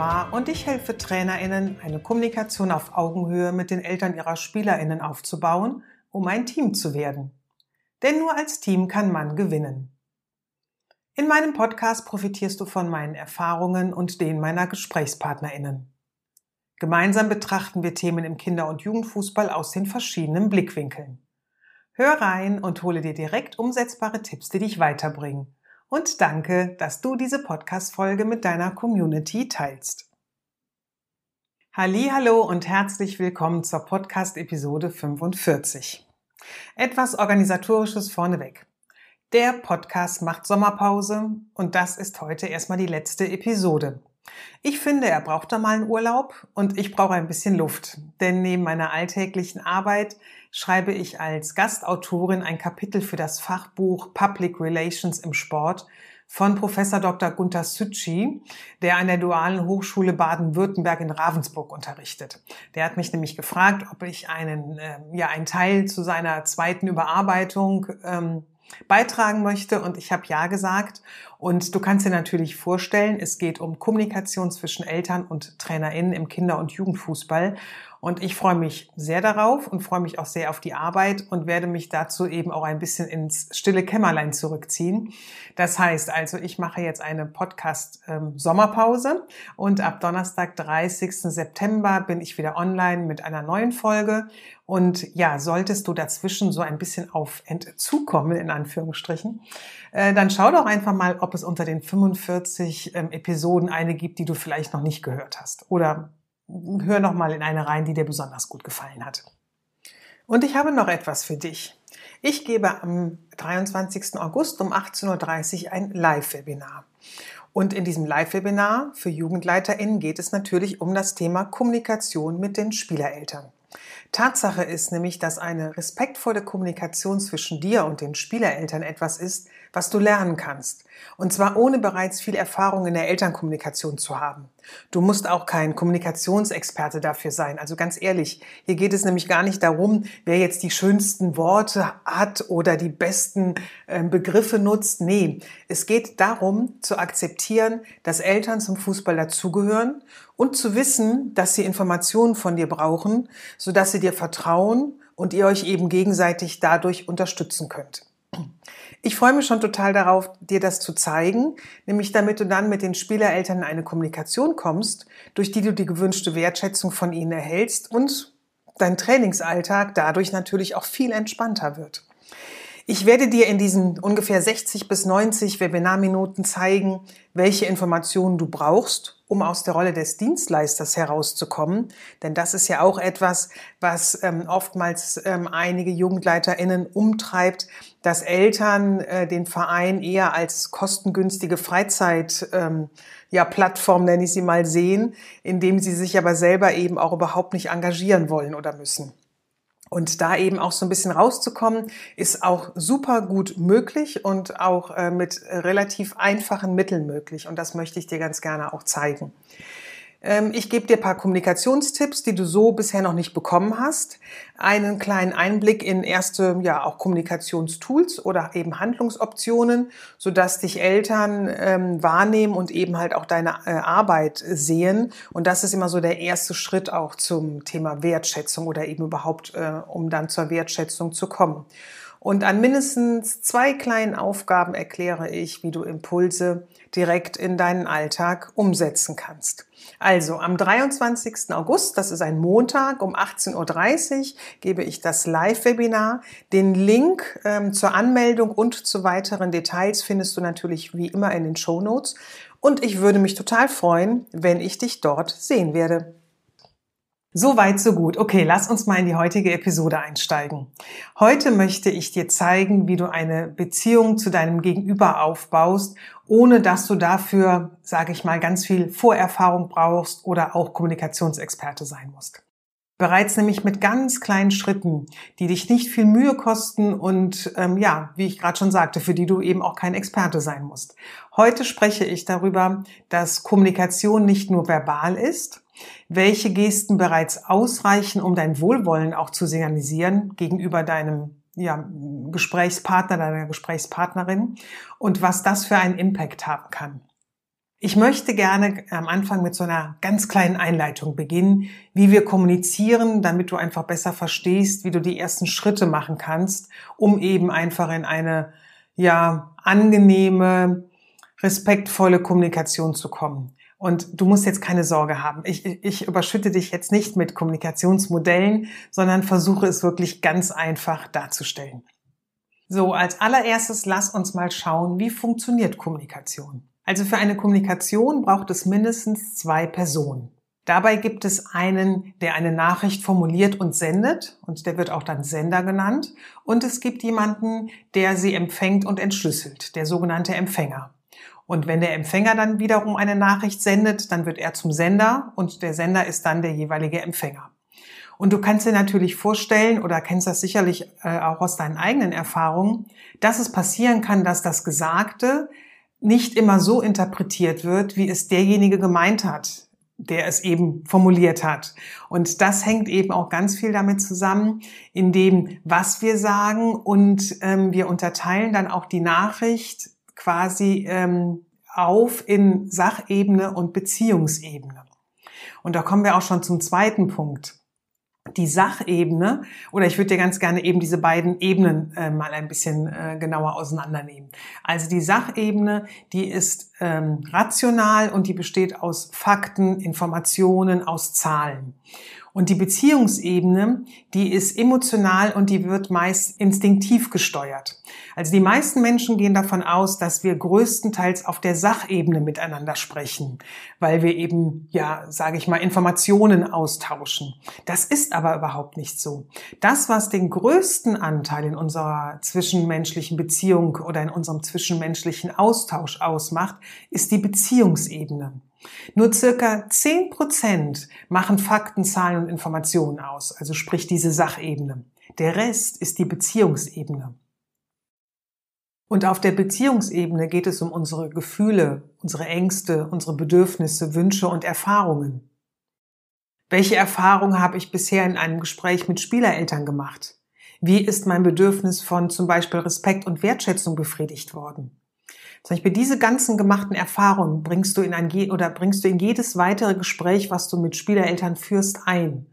Amar und ich helfe TrainerInnen, eine Kommunikation auf Augenhöhe mit den Eltern ihrer SpielerInnen aufzubauen, um ein Team zu werden. Denn nur als Team kann man gewinnen. In meinem Podcast profitierst du von meinen Erfahrungen und denen meiner GesprächspartnerInnen. Gemeinsam betrachten wir Themen im Kinder- und Jugendfußball aus den verschiedenen Blickwinkeln. Hör rein und hole dir direkt umsetzbare Tipps, die dich weiterbringen und danke, dass du diese Podcast-Folge mit deiner Community teilst. Hallo und herzlich willkommen zur Podcast-Episode 45. Etwas Organisatorisches vorneweg. Der Podcast macht Sommerpause und das ist heute erstmal die letzte Episode. Ich finde, er braucht da mal einen Urlaub und ich brauche ein bisschen Luft, denn neben meiner alltäglichen Arbeit schreibe ich als Gastautorin ein Kapitel für das Fachbuch Public Relations im Sport von Professor Dr. Gunther Sütschi, der an der Dualen Hochschule Baden-Württemberg in Ravensburg unterrichtet. Der hat mich nämlich gefragt, ob ich einen, äh, ja, einen Teil zu seiner zweiten Überarbeitung ähm, beitragen möchte und ich habe ja gesagt. Und du kannst dir natürlich vorstellen, es geht um Kommunikation zwischen Eltern und TrainerInnen im Kinder- und Jugendfußball. Und ich freue mich sehr darauf und freue mich auch sehr auf die Arbeit und werde mich dazu eben auch ein bisschen ins stille Kämmerlein zurückziehen. Das heißt also, ich mache jetzt eine Podcast-Sommerpause ähm, und ab Donnerstag, 30. September bin ich wieder online mit einer neuen Folge. Und ja, solltest du dazwischen so ein bisschen auf Entzug kommen, in Anführungsstrichen, äh, dann schau doch einfach mal, ob es unter den 45 ähm, Episoden eine gibt, die du vielleicht noch nicht gehört hast. Oder hör noch mal in eine rein, die dir besonders gut gefallen hat. Und ich habe noch etwas für dich. Ich gebe am 23. August um 18.30 Uhr ein Live-Webinar. Und in diesem Live-Webinar für JugendleiterInnen geht es natürlich um das Thema Kommunikation mit den Spielereltern. Tatsache ist nämlich, dass eine respektvolle Kommunikation zwischen dir und den Spielereltern etwas ist, was du lernen kannst. Und zwar ohne bereits viel Erfahrung in der Elternkommunikation zu haben. Du musst auch kein Kommunikationsexperte dafür sein. Also ganz ehrlich, hier geht es nämlich gar nicht darum, wer jetzt die schönsten Worte hat oder die besten ähm, Begriffe nutzt. Nee, es geht darum zu akzeptieren, dass Eltern zum Fußball dazugehören und zu wissen, dass sie Informationen von dir brauchen, sodass sie dir vertrauen und ihr euch eben gegenseitig dadurch unterstützen könnt. Ich freue mich schon total darauf, dir das zu zeigen, nämlich damit du dann mit den Spielereltern in eine Kommunikation kommst, durch die du die gewünschte Wertschätzung von ihnen erhältst und dein Trainingsalltag dadurch natürlich auch viel entspannter wird. Ich werde dir in diesen ungefähr 60 bis 90 Webinarminuten zeigen, welche Informationen du brauchst, um aus der Rolle des Dienstleisters herauszukommen. Denn das ist ja auch etwas, was ähm, oftmals ähm, einige JugendleiterInnen umtreibt, dass Eltern äh, den Verein eher als kostengünstige Freizeit, ähm, ja, Plattform nenne ich sie mal sehen, indem sie sich aber selber eben auch überhaupt nicht engagieren wollen oder müssen. Und da eben auch so ein bisschen rauszukommen, ist auch super gut möglich und auch äh, mit relativ einfachen Mitteln möglich. Und das möchte ich dir ganz gerne auch zeigen. Ähm, ich gebe dir ein paar Kommunikationstipps, die du so bisher noch nicht bekommen hast. Einen kleinen Einblick in erste, ja, auch Kommunikationstools oder eben Handlungsoptionen, sodass dich Eltern ähm, wahrnehmen und eben halt auch deine äh, Arbeit sehen. Und das ist immer so der erste Schritt auch zum Thema Wertschätzung oder eben überhaupt, äh, um dann zur Wertschätzung zu kommen. Und an mindestens zwei kleinen Aufgaben erkläre ich, wie du Impulse direkt in deinen Alltag umsetzen kannst. Also am 23. August, das ist ein Montag um 18.30 Uhr, gebe ich das Live-Webinar. Den Link ähm, zur Anmeldung und zu weiteren Details findest du natürlich wie immer in den Show Notes. Und ich würde mich total freuen, wenn ich dich dort sehen werde. So weit, so gut. Okay, lass uns mal in die heutige Episode einsteigen. Heute möchte ich dir zeigen, wie du eine Beziehung zu deinem Gegenüber aufbaust, ohne dass du dafür, sage ich mal, ganz viel Vorerfahrung brauchst oder auch Kommunikationsexperte sein musst. Bereits nämlich mit ganz kleinen Schritten, die dich nicht viel Mühe kosten und ähm, ja, wie ich gerade schon sagte, für die du eben auch kein Experte sein musst. Heute spreche ich darüber, dass Kommunikation nicht nur verbal ist, welche Gesten bereits ausreichen, um dein Wohlwollen auch zu signalisieren gegenüber deinem ja, Gesprächspartner, deiner Gesprächspartnerin und was das für einen Impact haben kann. Ich möchte gerne am Anfang mit so einer ganz kleinen Einleitung beginnen, wie wir kommunizieren, damit du einfach besser verstehst, wie du die ersten Schritte machen kannst, um eben einfach in eine, ja, angenehme, respektvolle Kommunikation zu kommen. Und du musst jetzt keine Sorge haben. Ich, ich überschütte dich jetzt nicht mit Kommunikationsmodellen, sondern versuche es wirklich ganz einfach darzustellen. So, als allererstes lass uns mal schauen, wie funktioniert Kommunikation. Also für eine Kommunikation braucht es mindestens zwei Personen. Dabei gibt es einen, der eine Nachricht formuliert und sendet, und der wird auch dann Sender genannt. Und es gibt jemanden, der sie empfängt und entschlüsselt, der sogenannte Empfänger. Und wenn der Empfänger dann wiederum eine Nachricht sendet, dann wird er zum Sender und der Sender ist dann der jeweilige Empfänger. Und du kannst dir natürlich vorstellen oder kennst das sicherlich äh, auch aus deinen eigenen Erfahrungen, dass es passieren kann, dass das Gesagte nicht immer so interpretiert wird, wie es derjenige gemeint hat, der es eben formuliert hat. Und das hängt eben auch ganz viel damit zusammen, in dem, was wir sagen und ähm, wir unterteilen dann auch die Nachricht quasi ähm, auf in Sachebene und Beziehungsebene. Und da kommen wir auch schon zum zweiten Punkt die Sachebene, oder ich würde dir ganz gerne eben diese beiden Ebenen äh, mal ein bisschen äh, genauer auseinandernehmen. Also die Sachebene, die ist ähm, rational und die besteht aus Fakten, Informationen, aus Zahlen. Und die Beziehungsebene, die ist emotional und die wird meist instinktiv gesteuert. Also die meisten Menschen gehen davon aus, dass wir größtenteils auf der Sachebene miteinander sprechen, weil wir eben, ja, sage ich mal, Informationen austauschen. Das ist aber überhaupt nicht so. Das, was den größten Anteil in unserer zwischenmenschlichen Beziehung oder in unserem zwischenmenschlichen Austausch ausmacht, ist die Beziehungsebene. Nur circa zehn Prozent machen Fakten, Zahlen und Informationen aus, also sprich diese Sachebene. Der Rest ist die Beziehungsebene. Und auf der Beziehungsebene geht es um unsere Gefühle, unsere Ängste, unsere Bedürfnisse, Wünsche und Erfahrungen. Welche Erfahrungen habe ich bisher in einem Gespräch mit Spielereltern gemacht? Wie ist mein Bedürfnis von zum Beispiel Respekt und Wertschätzung befriedigt worden? Zum Beispiel diese ganzen gemachten Erfahrungen bringst du in ein oder bringst du in jedes weitere Gespräch, was du mit Spielereltern führst, ein.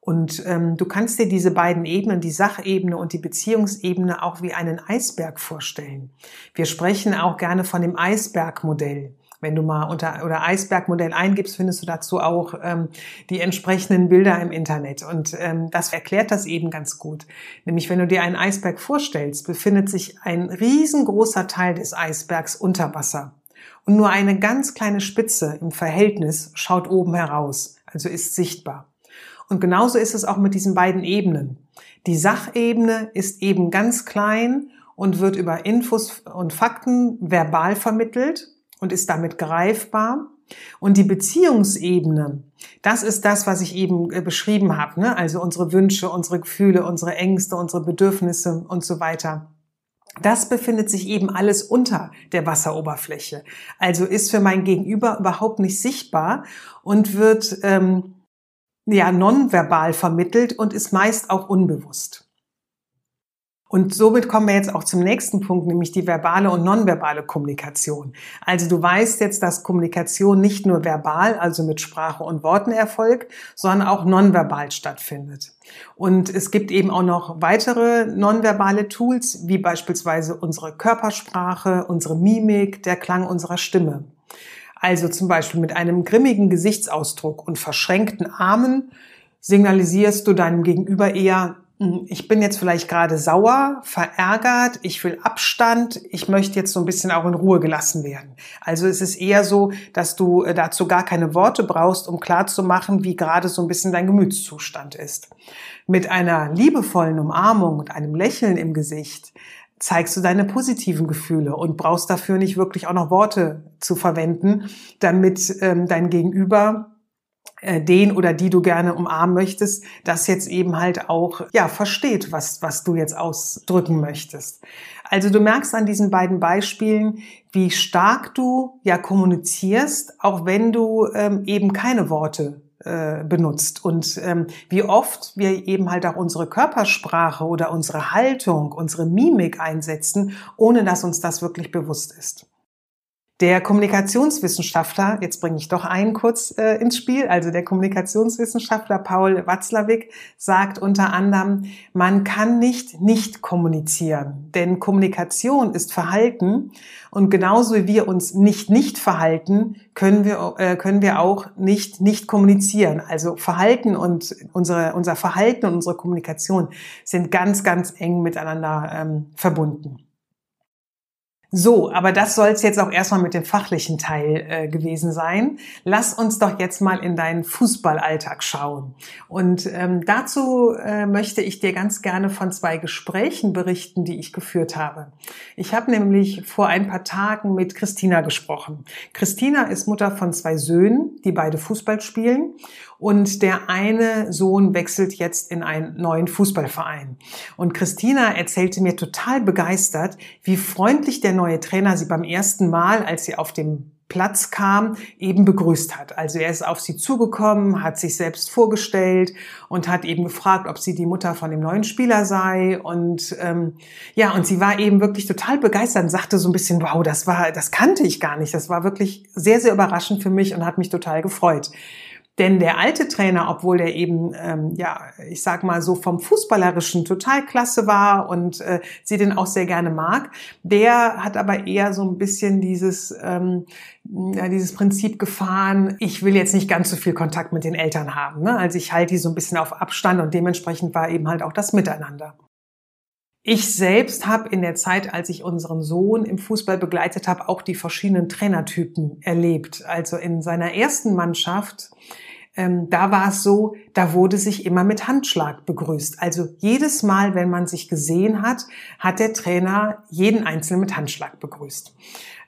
Und ähm, du kannst dir diese beiden Ebenen, die Sachebene und die Beziehungsebene, auch wie einen Eisberg vorstellen. Wir sprechen auch gerne von dem Eisbergmodell. Wenn du mal unter oder Eisbergmodell eingibst, findest du dazu auch ähm, die entsprechenden Bilder im Internet. Und ähm, das erklärt das eben ganz gut. Nämlich, wenn du dir einen Eisberg vorstellst, befindet sich ein riesengroßer Teil des Eisbergs unter Wasser. Und nur eine ganz kleine Spitze im Verhältnis schaut oben heraus, also ist sichtbar. Und genauso ist es auch mit diesen beiden Ebenen. Die Sachebene ist eben ganz klein und wird über Infos und Fakten verbal vermittelt und ist damit greifbar. Und die Beziehungsebene, das ist das, was ich eben äh, beschrieben habe. Ne? Also unsere Wünsche, unsere Gefühle, unsere Ängste, unsere Bedürfnisse und so weiter. Das befindet sich eben alles unter der Wasseroberfläche. Also ist für mein Gegenüber überhaupt nicht sichtbar und wird ähm, ja nonverbal vermittelt und ist meist auch unbewusst. Und somit kommen wir jetzt auch zum nächsten Punkt, nämlich die verbale und nonverbale Kommunikation. Also du weißt jetzt, dass Kommunikation nicht nur verbal, also mit Sprache und Worten erfolgt, sondern auch nonverbal stattfindet. Und es gibt eben auch noch weitere nonverbale Tools, wie beispielsweise unsere Körpersprache, unsere Mimik, der Klang unserer Stimme. Also zum Beispiel mit einem grimmigen Gesichtsausdruck und verschränkten Armen signalisierst du deinem Gegenüber eher, ich bin jetzt vielleicht gerade sauer, verärgert, ich will Abstand, ich möchte jetzt so ein bisschen auch in Ruhe gelassen werden. Also es ist eher so, dass du äh, dazu gar keine Worte brauchst, um klarzumachen, wie gerade so ein bisschen dein Gemütszustand ist. Mit einer liebevollen Umarmung und einem Lächeln im Gesicht zeigst du deine positiven Gefühle und brauchst dafür nicht wirklich auch noch Worte zu verwenden, damit ähm, dein Gegenüber den oder die du gerne umarmen möchtest, das jetzt eben halt auch, ja, versteht, was, was du jetzt ausdrücken möchtest. Also du merkst an diesen beiden Beispielen, wie stark du ja kommunizierst, auch wenn du ähm, eben keine Worte äh, benutzt und ähm, wie oft wir eben halt auch unsere Körpersprache oder unsere Haltung, unsere Mimik einsetzen, ohne dass uns das wirklich bewusst ist. Der Kommunikationswissenschaftler, jetzt bringe ich doch einen kurz äh, ins Spiel, also der Kommunikationswissenschaftler Paul Watzlawick sagt unter anderem, man kann nicht nicht kommunizieren, denn Kommunikation ist Verhalten und genauso wie wir uns nicht nicht verhalten, können wir, äh, können wir auch nicht nicht kommunizieren. Also Verhalten und unsere, unser Verhalten und unsere Kommunikation sind ganz, ganz eng miteinander ähm, verbunden. So, aber das soll es jetzt auch erstmal mit dem fachlichen Teil äh, gewesen sein. Lass uns doch jetzt mal in deinen Fußballalltag schauen. Und ähm, dazu äh, möchte ich dir ganz gerne von zwei Gesprächen berichten, die ich geführt habe. Ich habe nämlich vor ein paar Tagen mit Christina gesprochen. Christina ist Mutter von zwei Söhnen, die beide Fußball spielen und der eine Sohn wechselt jetzt in einen neuen Fußballverein. Und Christina erzählte mir total begeistert, wie freundlich der neue Trainer sie beim ersten Mal, als sie auf dem Platz kam, eben begrüßt hat. Also er ist auf sie zugekommen, hat sich selbst vorgestellt und hat eben gefragt, ob sie die Mutter von dem neuen Spieler sei. Und ähm, ja, und sie war eben wirklich total begeistert und sagte so ein bisschen, wow, das war, das kannte ich gar nicht. Das war wirklich sehr, sehr überraschend für mich und hat mich total gefreut. Denn der alte Trainer, obwohl der eben, ähm, ja, ich sag mal so vom Fußballerischen total klasse war und äh, sie den auch sehr gerne mag, der hat aber eher so ein bisschen dieses, ähm, ja, dieses Prinzip gefahren, ich will jetzt nicht ganz so viel Kontakt mit den Eltern haben. Ne? Also ich halte die so ein bisschen auf Abstand und dementsprechend war eben halt auch das Miteinander. Ich selbst habe in der Zeit, als ich unseren Sohn im Fußball begleitet habe, auch die verschiedenen Trainertypen erlebt. Also in seiner ersten Mannschaft, ähm, da war es so, da wurde sich immer mit Handschlag begrüßt. Also jedes Mal, wenn man sich gesehen hat, hat der Trainer jeden Einzelnen mit Handschlag begrüßt.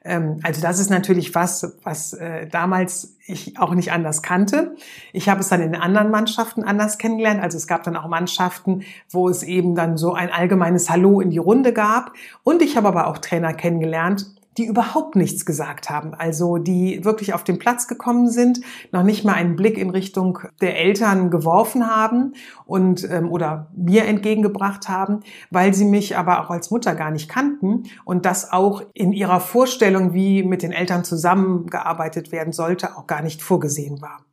Ähm, also das ist natürlich was, was äh, damals ich auch nicht anders kannte. Ich habe es dann in anderen Mannschaften anders kennengelernt. Also es gab dann auch Mannschaften, wo es eben dann so ein allgemeines Hallo in die Runde gab. Und ich habe aber auch Trainer kennengelernt, die überhaupt nichts gesagt haben, also die wirklich auf den Platz gekommen sind, noch nicht mal einen Blick in Richtung der Eltern geworfen haben und ähm, oder mir entgegengebracht haben, weil sie mich aber auch als Mutter gar nicht kannten und das auch in ihrer Vorstellung, wie mit den Eltern zusammengearbeitet werden sollte, auch gar nicht vorgesehen war.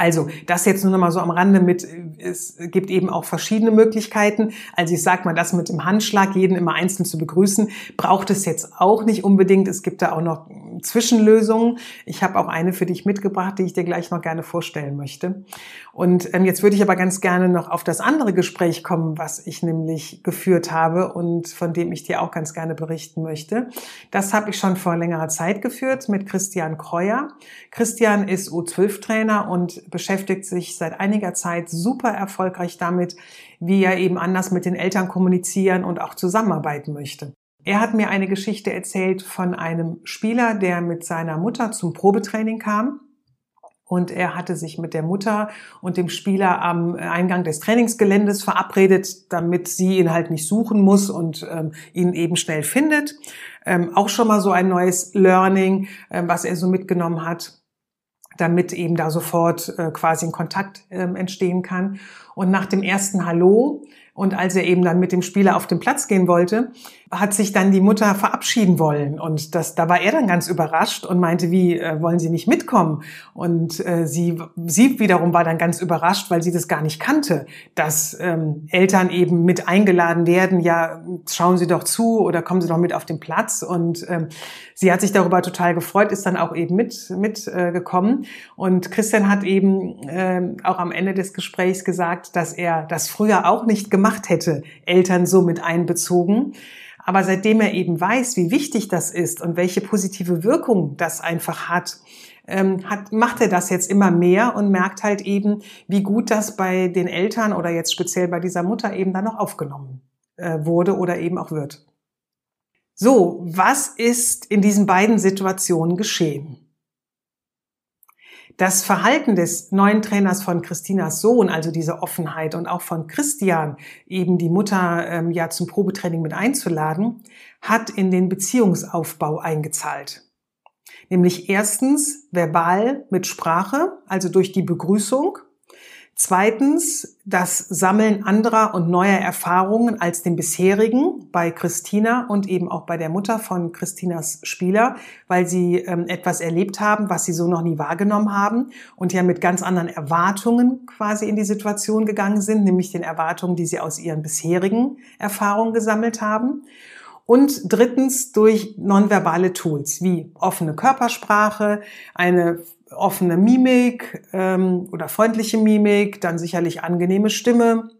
Also das jetzt nur noch mal so am Rande mit, es gibt eben auch verschiedene Möglichkeiten. Also ich sage mal, das mit dem Handschlag, jeden immer einzeln zu begrüßen, braucht es jetzt auch nicht unbedingt. Es gibt da auch noch Zwischenlösungen. Ich habe auch eine für dich mitgebracht, die ich dir gleich noch gerne vorstellen möchte. Und ähm, jetzt würde ich aber ganz gerne noch auf das andere Gespräch kommen, was ich nämlich geführt habe und von dem ich dir auch ganz gerne berichten möchte. Das habe ich schon vor längerer Zeit geführt mit Christian Kreuer. Christian ist U12-Trainer und beschäftigt sich seit einiger Zeit super erfolgreich damit, wie er eben anders mit den Eltern kommunizieren und auch zusammenarbeiten möchte. Er hat mir eine Geschichte erzählt von einem Spieler, der mit seiner Mutter zum Probetraining kam. Und er hatte sich mit der Mutter und dem Spieler am Eingang des Trainingsgeländes verabredet, damit sie ihn halt nicht suchen muss und ähm, ihn eben schnell findet. Ähm, auch schon mal so ein neues Learning, äh, was er so mitgenommen hat damit eben da sofort äh, quasi ein Kontakt äh, entstehen kann. Und nach dem ersten Hallo und als er eben dann mit dem Spieler auf den Platz gehen wollte, hat sich dann die Mutter verabschieden wollen. Und das, da war er dann ganz überrascht und meinte, wie, äh, wollen Sie nicht mitkommen? Und äh, sie, sie wiederum war dann ganz überrascht, weil sie das gar nicht kannte, dass ähm, Eltern eben mit eingeladen werden, ja, schauen Sie doch zu oder kommen Sie doch mit auf den Platz. Und ähm, sie hat sich darüber total gefreut, ist dann auch eben mit, mit äh. Und Christian hat eben äh, auch am Ende des Gesprächs gesagt, dass er das früher auch nicht gemacht hätte, Eltern so mit einbezogen. Aber seitdem er eben weiß, wie wichtig das ist und welche positive Wirkung das einfach hat, ähm, hat, macht er das jetzt immer mehr und merkt halt eben, wie gut das bei den Eltern oder jetzt speziell bei dieser Mutter eben dann noch aufgenommen äh, wurde oder eben auch wird. So, was ist in diesen beiden Situationen geschehen? Das Verhalten des neuen Trainers von Christinas Sohn, also diese Offenheit und auch von Christian, eben die Mutter ähm, ja zum Probetraining mit einzuladen, hat in den Beziehungsaufbau eingezahlt. Nämlich erstens verbal mit Sprache, also durch die Begrüßung Zweitens das Sammeln anderer und neuer Erfahrungen als den bisherigen bei Christina und eben auch bei der Mutter von Christinas Spieler, weil sie ähm, etwas erlebt haben, was sie so noch nie wahrgenommen haben und ja mit ganz anderen Erwartungen quasi in die Situation gegangen sind, nämlich den Erwartungen, die sie aus ihren bisherigen Erfahrungen gesammelt haben. Und drittens durch nonverbale Tools wie offene Körpersprache, eine offene Mimik ähm, oder freundliche Mimik, dann sicherlich angenehme Stimme.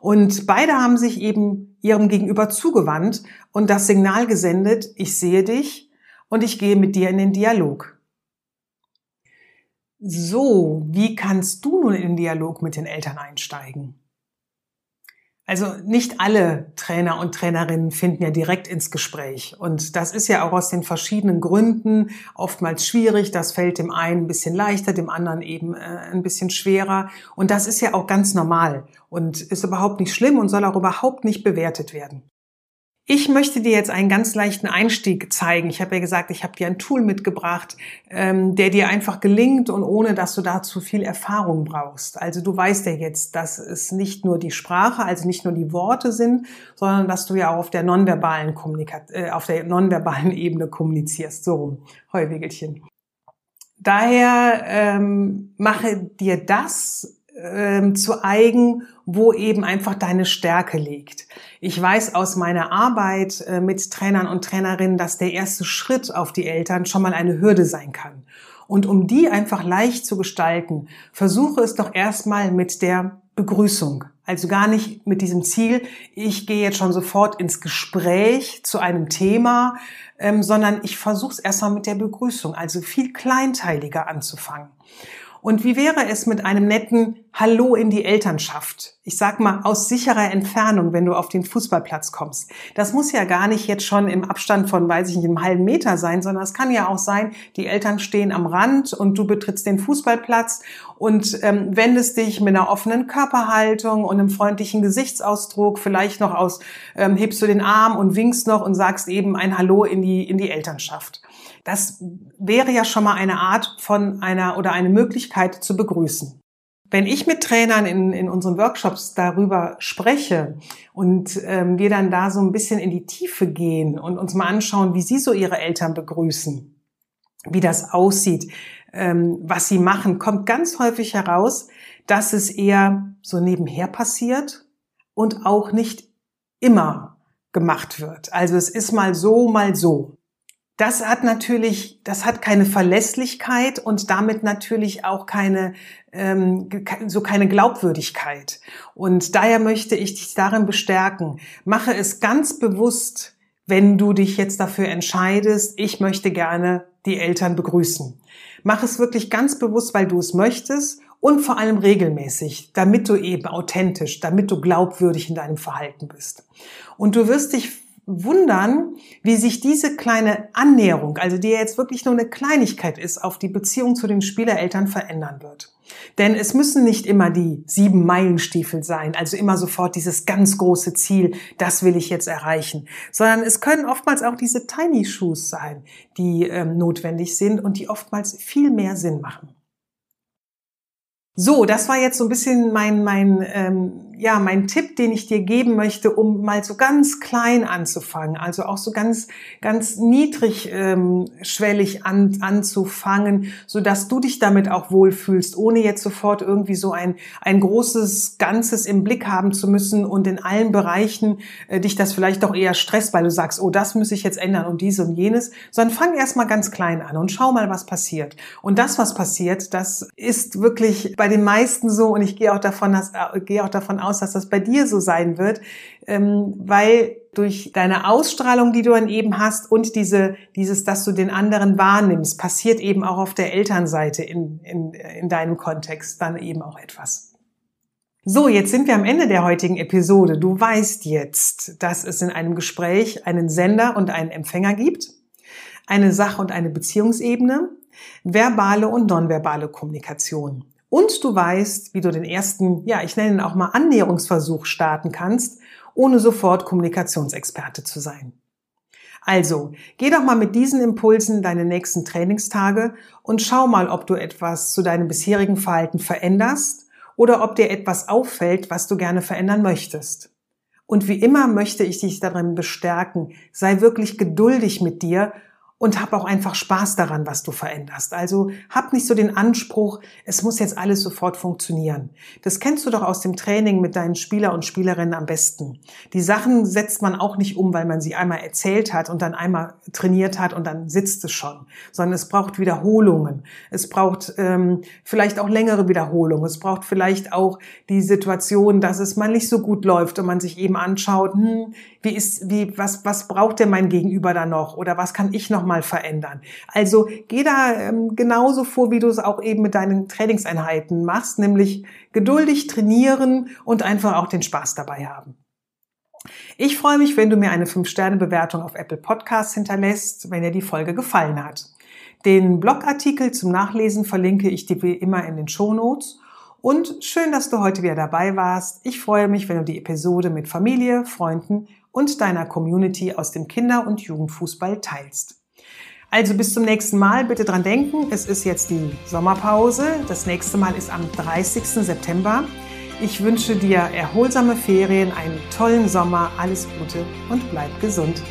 Und beide haben sich eben ihrem Gegenüber zugewandt und das Signal gesendet, ich sehe dich und ich gehe mit dir in den Dialog. So, wie kannst du nun in den Dialog mit den Eltern einsteigen? Also nicht alle Trainer und Trainerinnen finden ja direkt ins Gespräch. Und das ist ja auch aus den verschiedenen Gründen oftmals schwierig. Das fällt dem einen ein bisschen leichter, dem anderen eben äh, ein bisschen schwerer. Und das ist ja auch ganz normal und ist überhaupt nicht schlimm und soll auch überhaupt nicht bewertet werden. Ich möchte dir jetzt einen ganz leichten Einstieg zeigen. Ich habe ja gesagt, ich habe dir ein Tool mitgebracht, ähm, der dir einfach gelingt und ohne, dass du dazu viel Erfahrung brauchst. Also du weißt ja jetzt, dass es nicht nur die Sprache, also nicht nur die Worte sind, sondern dass du ja auch auf der nonverbalen Kommunikation, äh, auf der nonverbalen Ebene kommunizierst. So rum, Heuwegelchen. Daher ähm, mache dir das ähm, zu eigen, wo eben einfach deine Stärke liegt. Ich weiß aus meiner Arbeit äh, mit Trainern und Trainerinnen, dass der erste Schritt auf die Eltern schon mal eine Hürde sein kann. Und um die einfach leicht zu gestalten, versuche es doch erstmal mit der Begrüßung. Also gar nicht mit diesem Ziel, ich gehe jetzt schon sofort ins Gespräch zu einem Thema, ähm, sondern ich versuche es erstmal mit der Begrüßung, also viel kleinteiliger anzufangen. Und wie wäre es mit einem netten Hallo in die Elternschaft? Ich sag mal aus sicherer Entfernung, wenn du auf den Fußballplatz kommst. Das muss ja gar nicht jetzt schon im Abstand von, weiß ich nicht, einem halben Meter sein, sondern es kann ja auch sein, die Eltern stehen am Rand und du betrittst den Fußballplatz und ähm, wendest dich mit einer offenen Körperhaltung und einem freundlichen Gesichtsausdruck, vielleicht noch aus, ähm, hebst du den Arm und winkst noch und sagst eben ein Hallo in die, in die Elternschaft. Das wäre ja schon mal eine Art von einer oder eine Möglichkeit zu begrüßen. Wenn ich mit Trainern in, in unseren Workshops darüber spreche und ähm, wir dann da so ein bisschen in die Tiefe gehen und uns mal anschauen, wie sie so ihre Eltern begrüßen, wie das aussieht, ähm, was sie machen, kommt ganz häufig heraus, dass es eher so nebenher passiert und auch nicht immer gemacht wird. Also es ist mal so, mal so. Das hat natürlich, das hat keine Verlässlichkeit und damit natürlich auch keine ähm, so keine Glaubwürdigkeit. Und daher möchte ich dich darin bestärken. Mache es ganz bewusst, wenn du dich jetzt dafür entscheidest, ich möchte gerne die Eltern begrüßen. Mach es wirklich ganz bewusst, weil du es möchtest und vor allem regelmäßig, damit du eben authentisch, damit du glaubwürdig in deinem Verhalten bist. Und du wirst dich wundern, wie sich diese kleine Annäherung, also die jetzt wirklich nur eine Kleinigkeit ist, auf die Beziehung zu den Spielereltern verändern wird. Denn es müssen nicht immer die sieben Meilenstiefel sein, also immer sofort dieses ganz große Ziel, das will ich jetzt erreichen, sondern es können oftmals auch diese Tiny Shoes sein, die ähm, notwendig sind und die oftmals viel mehr Sinn machen. So, das war jetzt so ein bisschen mein, mein, ähm, ja, mein Tipp, den ich dir geben möchte, um mal so ganz klein anzufangen, also auch so ganz, ganz niedrig ähm, schwellig an, anzufangen, so dass du dich damit auch wohlfühlst, ohne jetzt sofort irgendwie so ein, ein großes Ganzes im Blick haben zu müssen und in allen Bereichen äh, dich das vielleicht doch eher stresst, weil du sagst, oh, das muss ich jetzt ändern und dies und jenes, sondern fang erstmal ganz klein an und schau mal, was passiert. Und das, was passiert, das ist wirklich bei den meisten so und ich gehe auch davon, dass, äh, gehe auch davon aus, dass das bei dir so sein wird, ähm, weil durch deine Ausstrahlung, die du dann eben hast und diese, dieses, dass du den anderen wahrnimmst, passiert eben auch auf der Elternseite in, in, in deinem Kontext dann eben auch etwas. So, jetzt sind wir am Ende der heutigen Episode. Du weißt jetzt, dass es in einem Gespräch einen Sender und einen Empfänger gibt, eine Sach- und eine Beziehungsebene, verbale und nonverbale Kommunikation. Und du weißt, wie du den ersten, ja, ich nenne ihn auch mal Annäherungsversuch starten kannst, ohne sofort Kommunikationsexperte zu sein. Also, geh doch mal mit diesen Impulsen deine nächsten Trainingstage und schau mal, ob du etwas zu deinem bisherigen Verhalten veränderst oder ob dir etwas auffällt, was du gerne verändern möchtest. Und wie immer möchte ich dich darin bestärken, sei wirklich geduldig mit dir und hab auch einfach Spaß daran, was du veränderst. Also hab nicht so den Anspruch, es muss jetzt alles sofort funktionieren. Das kennst du doch aus dem Training mit deinen Spieler und Spielerinnen am besten. Die Sachen setzt man auch nicht um, weil man sie einmal erzählt hat und dann einmal trainiert hat und dann sitzt es schon, sondern es braucht Wiederholungen. Es braucht ähm, vielleicht auch längere Wiederholungen. Es braucht vielleicht auch die Situation, dass es mal nicht so gut läuft und man sich eben anschaut, hm, wie ist, wie, was, was braucht denn mein Gegenüber da noch oder was kann ich noch mal verändern? Also geh da ähm, genauso vor, wie du es auch eben mit deinen Trainingseinheiten machst, nämlich geduldig trainieren und einfach auch den Spaß dabei haben. Ich freue mich, wenn du mir eine 5-Sterne-Bewertung auf Apple Podcasts hinterlässt, wenn dir die Folge gefallen hat. Den Blogartikel zum Nachlesen verlinke ich dir wie immer in den Shownotes. Und schön, dass du heute wieder dabei warst. Ich freue mich, wenn du die Episode mit Familie, Freunden und deiner Community aus dem Kinder- und Jugendfußball teilst. Also bis zum nächsten Mal. Bitte dran denken, es ist jetzt die Sommerpause. Das nächste Mal ist am 30. September. Ich wünsche dir erholsame Ferien, einen tollen Sommer, alles Gute und bleib gesund.